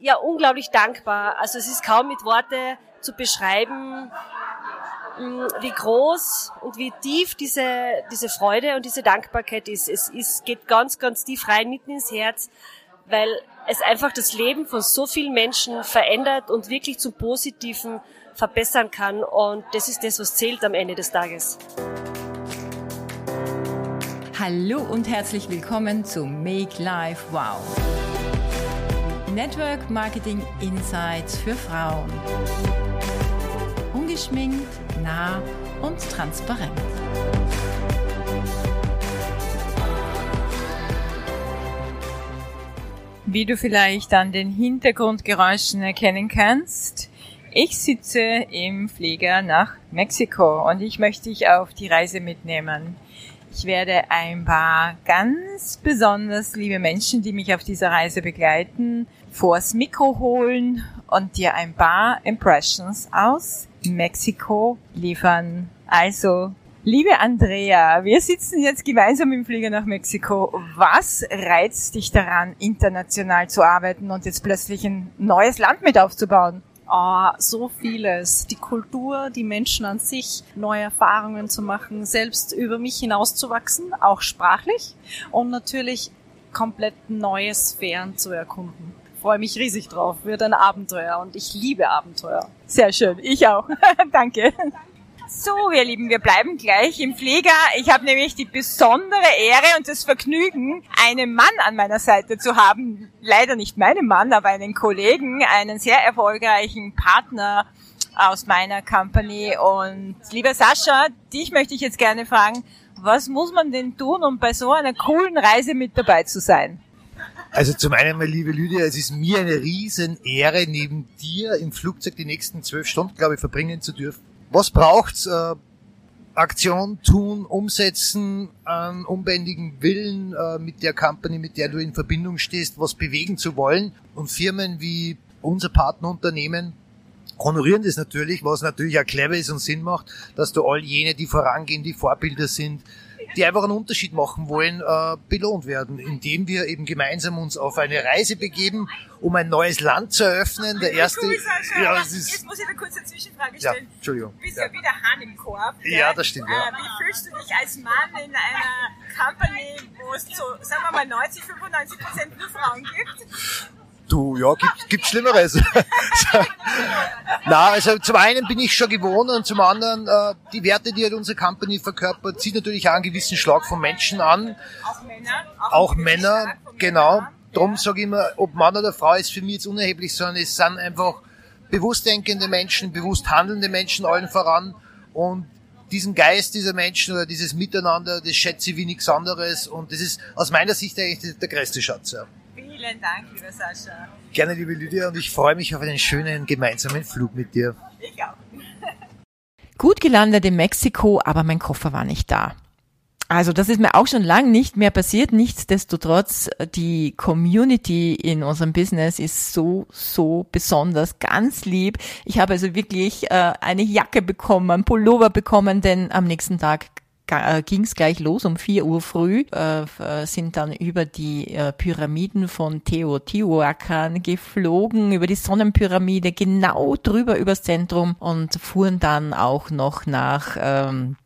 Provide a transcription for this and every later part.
Ja, unglaublich dankbar. Also es ist kaum mit Worte zu beschreiben, mm, wie groß und wie tief diese, diese Freude und diese Dankbarkeit ist. Es ist, geht ganz, ganz tief rein, mitten ins Herz, weil es einfach das Leben von so vielen Menschen verändert und wirklich zum Positiven verbessern kann. Und das ist das, was zählt am Ende des Tages. Hallo und herzlich willkommen zu Make Life Wow. Network Marketing Insights für Frauen. Ungeschminkt, nah und transparent. Wie du vielleicht an den Hintergrundgeräuschen erkennen kannst, ich sitze im Flieger nach Mexiko und ich möchte dich auf die Reise mitnehmen. Ich werde ein paar ganz besonders liebe Menschen, die mich auf dieser Reise begleiten, vors Mikro holen und dir ein paar Impressions aus Mexiko liefern. Also, liebe Andrea, wir sitzen jetzt gemeinsam im Flieger nach Mexiko. Was reizt dich daran, international zu arbeiten und jetzt plötzlich ein neues Land mit aufzubauen? Oh, so vieles. Die Kultur, die Menschen an sich, neue Erfahrungen zu machen, selbst über mich hinauszuwachsen, auch sprachlich und natürlich komplett neue Sphären zu erkunden. Freue mich riesig drauf, wird ein Abenteuer und ich liebe Abenteuer. Sehr schön, ich auch. Danke. So, wir Lieben, wir bleiben gleich im Flieger. Ich habe nämlich die besondere Ehre und das Vergnügen, einen Mann an meiner Seite zu haben. Leider nicht meinen Mann, aber einen Kollegen, einen sehr erfolgreichen Partner aus meiner Company. Und lieber Sascha, dich möchte ich jetzt gerne fragen, was muss man denn tun, um bei so einer coolen Reise mit dabei zu sein? Also zum einen, meine liebe Lydia, es ist mir eine riesen Ehre, neben dir im Flugzeug die nächsten zwölf Stunden, glaube ich, verbringen zu dürfen. Was braucht's? Äh, Aktion tun, umsetzen, einen unbändigen Willen äh, mit der Company, mit der du in Verbindung stehst, was bewegen zu wollen. Und Firmen wie unser Partnerunternehmen honorieren das natürlich, was natürlich auch clever ist und Sinn macht, dass du all jene, die vorangehen, die Vorbilder sind, die einfach einen Unterschied machen wollen, äh, belohnt werden, indem wir eben gemeinsam uns auf eine Reise begeben, um ein neues Land zu eröffnen. Der erste, ja, das ist, jetzt muss ich eine kurze Zwischenfrage stellen. Ja, Entschuldigung. Du bist ja, ja wieder Hahn im Korb. Ja, das stimmt. Ja. Äh, wie fühlst du dich als Mann in einer Company, wo es so, sagen wir mal, 90, 95 Prozent nur Frauen gibt? Du, ja, gibt, gibt Schlimmeres. Na, also zum einen bin ich schon gewohnt und zum anderen äh, die Werte, die halt unsere Company verkörpert, zieht natürlich auch einen gewissen Schlag von Menschen an. Auch Männer. Auch, auch Männer, genau. Drum sage ich immer, ob Mann oder Frau ist für mich jetzt unerheblich, sondern es sind einfach bewusst denkende Menschen, bewusst handelnde Menschen allen voran und diesen Geist dieser Menschen oder dieses Miteinander, das schätze ich wie nichts anderes und das ist aus meiner Sicht eigentlich der größte Schatz. Ja. Vielen Dank, lieber Sascha. Gerne, liebe Lydia, und ich freue mich auf einen schönen gemeinsamen Flug mit dir. Ich auch. Gut gelandet in Mexiko, aber mein Koffer war nicht da. Also das ist mir auch schon lang nicht mehr passiert. Nichtsdestotrotz, die Community in unserem Business ist so, so besonders, ganz lieb. Ich habe also wirklich äh, eine Jacke bekommen, ein Pullover bekommen, denn am nächsten Tag ging es gleich los um 4 Uhr früh, äh, äh, sind dann über die äh, Pyramiden von Teotihuacan geflogen, über die Sonnenpyramide, genau drüber übers Zentrum und fuhren dann auch noch nach ähm,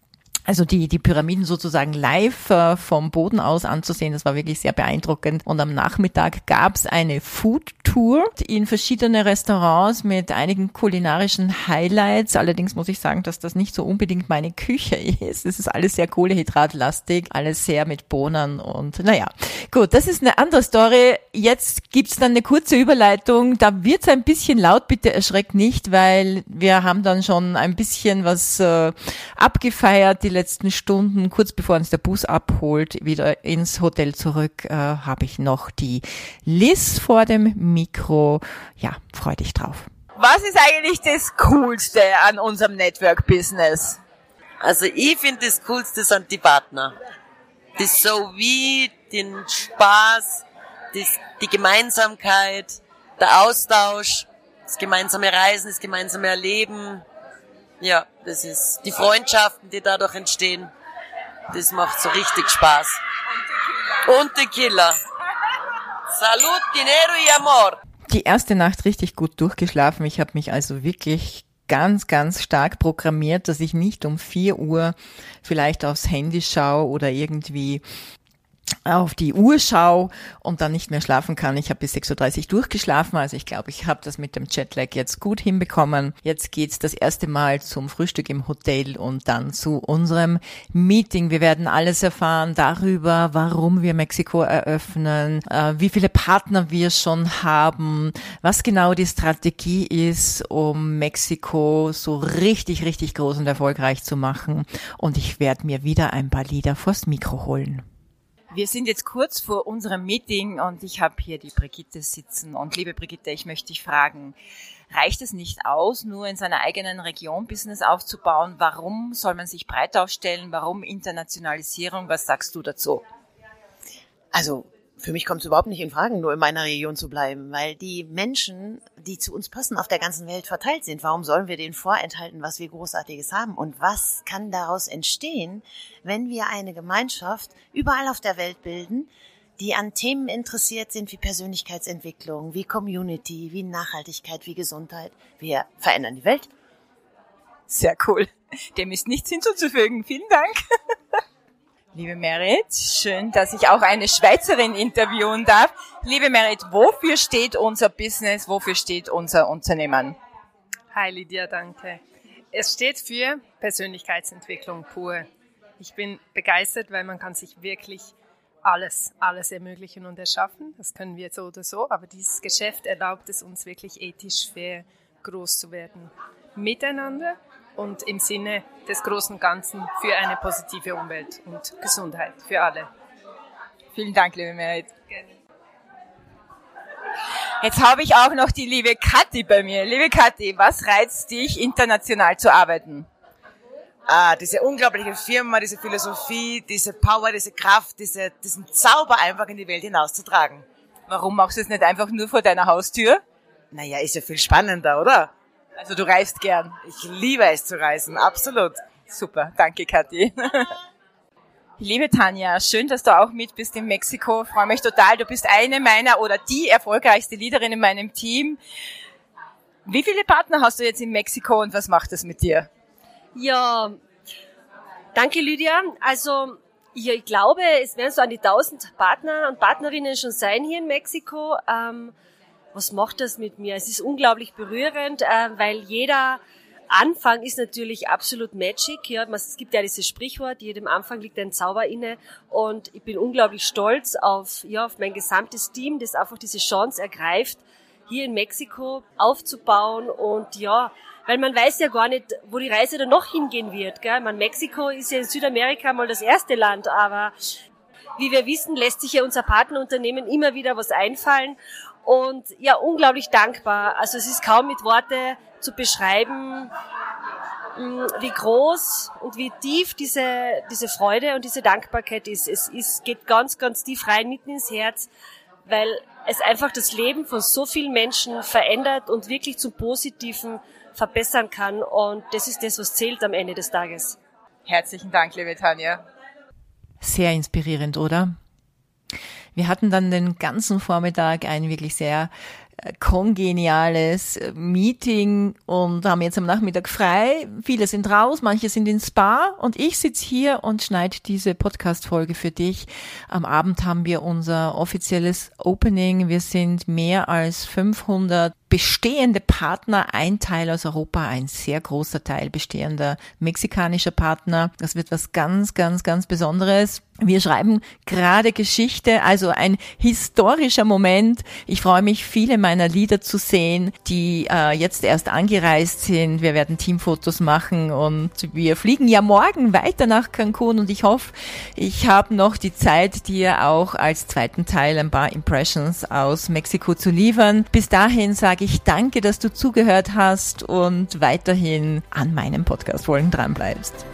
also die, die Pyramiden sozusagen live äh, vom Boden aus anzusehen, das war wirklich sehr beeindruckend. Und am Nachmittag gab's eine Food Tour in verschiedene Restaurants mit einigen kulinarischen Highlights. Allerdings muss ich sagen, dass das nicht so unbedingt meine Küche ist. Es ist alles sehr kohlehydratlastig, alles sehr mit Bohnen und naja. Gut, das ist eine andere Story. Jetzt gibt's dann eine kurze Überleitung. Da wird's ein bisschen laut, bitte erschreckt nicht, weil wir haben dann schon ein bisschen was äh, abgefeiert. Die letzten Stunden, kurz bevor uns der Bus abholt, wieder ins Hotel zurück, äh, habe ich noch die Liz vor dem Mikro. Ja, freu dich drauf. Was ist eigentlich das Coolste an unserem Network-Business? Also ich finde das Coolste sind die Partner. Das sowie den Spaß, das, die Gemeinsamkeit, der Austausch, das gemeinsame Reisen, das gemeinsame Erleben, ja, das ist die Freundschaften, die dadurch entstehen. Das macht so richtig Spaß. Und Tequila. Salud, Dinero y Amor. die erste Nacht richtig gut durchgeschlafen. Ich habe mich also wirklich ganz, ganz stark programmiert, dass ich nicht um vier Uhr vielleicht aufs Handy schaue oder irgendwie auf die Uhr schaue und dann nicht mehr schlafen kann. Ich habe bis 6.30 Uhr durchgeschlafen, also ich glaube, ich habe das mit dem Jetlag jetzt gut hinbekommen. Jetzt geht's das erste Mal zum Frühstück im Hotel und dann zu unserem Meeting. Wir werden alles erfahren darüber, warum wir Mexiko eröffnen, äh, wie viele Partner wir schon haben, was genau die Strategie ist, um Mexiko so richtig, richtig groß und erfolgreich zu machen. Und ich werde mir wieder ein paar Lieder vors Mikro holen. Wir sind jetzt kurz vor unserem Meeting und ich habe hier die Brigitte sitzen. Und liebe Brigitte, ich möchte dich fragen, reicht es nicht aus, nur in seiner eigenen Region Business aufzubauen? Warum soll man sich breit aufstellen? Warum Internationalisierung? Was sagst du dazu? Also für mich kommt es überhaupt nicht in Frage, nur in meiner Region zu bleiben, weil die Menschen, die zu uns passen, auf der ganzen Welt verteilt sind. Warum sollen wir denen vorenthalten, was wir Großartiges haben? Und was kann daraus entstehen, wenn wir eine Gemeinschaft überall auf der Welt bilden, die an Themen interessiert sind wie Persönlichkeitsentwicklung, wie Community, wie Nachhaltigkeit, wie Gesundheit. Wir verändern die Welt. Sehr cool. Dem ist nichts hinzuzufügen. Vielen Dank. Liebe Merit, schön, dass ich auch eine Schweizerin interviewen darf. Liebe Merit, wofür steht unser Business, wofür steht unser Unternehmen? Hi Lydia, danke. Es steht für Persönlichkeitsentwicklung pur. Ich bin begeistert, weil man kann sich wirklich alles, alles ermöglichen und erschaffen. Das können wir so oder so, aber dieses Geschäft erlaubt es uns wirklich ethisch fair groß zu werden. Miteinander und im Sinne des großen Ganzen für eine positive Umwelt und Gesundheit für alle. Vielen Dank, liebe Merit. Jetzt habe ich auch noch die liebe Kathi bei mir. Liebe Kathi, was reizt dich, international zu arbeiten? Ah, diese unglaubliche Firma, diese Philosophie, diese Power, diese Kraft, diese, diesen Zauber einfach in die Welt hinauszutragen. Warum machst du es nicht einfach nur vor deiner Haustür? Naja, ist ja viel spannender, oder? Also du reist gern. Ich liebe es zu reisen, absolut. Super, danke Kathi. Liebe Tanja, schön, dass du auch mit bist in Mexiko. Freue mich total. Du bist eine meiner oder die erfolgreichste Leaderin in meinem Team. Wie viele Partner hast du jetzt in Mexiko und was macht das mit dir? Ja, danke Lydia. Also ja, ich glaube, es werden so an die 1000 Partner und Partnerinnen schon sein hier in Mexiko. Ähm, was macht das mit mir? Es ist unglaublich berührend, äh, weil jeder Anfang ist natürlich absolut magic. Ja, es gibt ja dieses Sprichwort, jedem Anfang liegt ein Zauber inne. Und ich bin unglaublich stolz auf, ja, auf mein gesamtes Team, das einfach diese Chance ergreift, hier in Mexiko aufzubauen. Und ja, weil man weiß ja gar nicht, wo die Reise dann noch hingehen wird. Gell? Man, Mexiko ist ja in Südamerika mal das erste Land, aber wie wir wissen, lässt sich ja unser Partnerunternehmen immer wieder was einfallen und ja, unglaublich dankbar. Also es ist kaum mit Worte zu beschreiben, mm, wie groß und wie tief diese, diese Freude und diese Dankbarkeit ist. Es ist, geht ganz, ganz tief rein, mitten ins Herz, weil es einfach das Leben von so vielen Menschen verändert und wirklich zum Positiven verbessern kann. Und das ist das, was zählt am Ende des Tages. Herzlichen Dank, liebe Tanja. Sehr inspirierend, oder? Wir hatten dann den ganzen Vormittag ein wirklich sehr äh, kongeniales äh, Meeting und haben jetzt am Nachmittag frei. Viele sind raus, manche sind ins Spa und ich sitze hier und schneide diese Podcast-Folge für dich. Am Abend haben wir unser offizielles Opening. Wir sind mehr als 500 bestehende Partner, ein Teil aus Europa, ein sehr großer Teil bestehender mexikanischer Partner. Das wird was ganz, ganz, ganz Besonderes. Wir schreiben gerade Geschichte, also ein historischer Moment. Ich freue mich, viele meiner Lieder zu sehen, die äh, jetzt erst angereist sind. Wir werden Teamfotos machen und wir fliegen ja morgen weiter nach Cancun und ich hoffe, ich habe noch die Zeit, dir auch als zweiten Teil ein paar Impressions aus Mexiko zu liefern. Bis dahin sage sage ich danke, dass du zugehört hast und weiterhin an meinem Podcast-Folgen dran bleibst.